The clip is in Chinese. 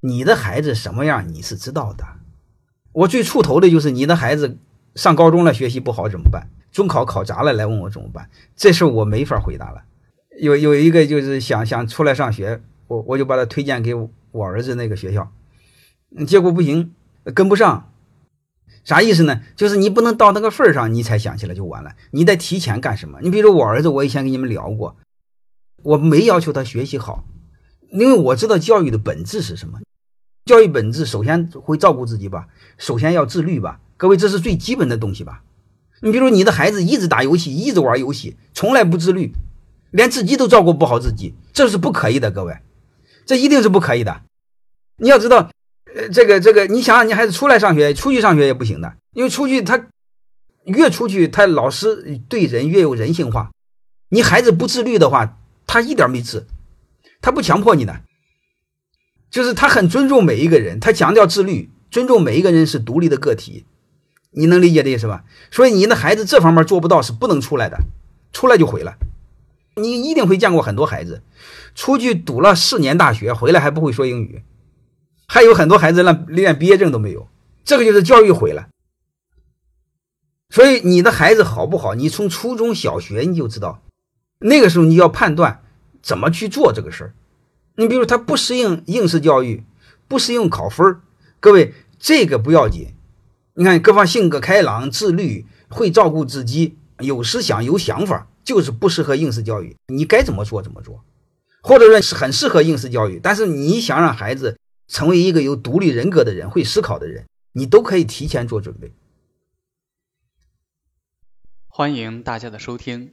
你的孩子什么样你是知道的。我最触头的就是你的孩子上高中了，学习不好怎么办？中考考砸了来问我怎么办？这事我没法回答了。有有一个就是想想出来上学，我我就把他推荐给我儿子那个学校，结果不行，跟不上。啥意思呢？就是你不能到那个份儿上，你才想起来就完了。你得提前干什么？你比如说我儿子，我以前跟你们聊过，我没要求他学习好，因为我知道教育的本质是什么。教育本质首先会照顾自己吧，首先要自律吧。各位，这是最基本的东西吧？你比如你的孩子一直打游戏，一直玩游戏，从来不自律，连自己都照顾不好自己，这是不可以的。各位，这一定是不可以的。你要知道。呃，这个这个，你想想，你孩子出来上学，出去上学也不行的，因为出去他越出去，他老师对人越有人性化。你孩子不自律的话，他一点没治，他不强迫你的，就是他很尊重每一个人，他强调自律，尊重每一个人是独立的个体。你能理解这意思吧？所以你的孩子这方面做不到，是不能出来的，出来就毁了。你一定会见过很多孩子，出去读了四年大学，回来还不会说英语。还有很多孩子连连毕业证都没有，这个就是教育毁了。所以你的孩子好不好，你从初中小学你就知道，那个时候你要判断怎么去做这个事儿。你比如他不适应应试教育，不适应考分各位这个不要紧。你看各方性格开朗、自律、会照顾自己、有思想、有想法，就是不适合应试教育。你该怎么做怎么做，或者说是很适合应试教育，但是你想让孩子。成为一个有独立人格的人，会思考的人，你都可以提前做准备。欢迎大家的收听，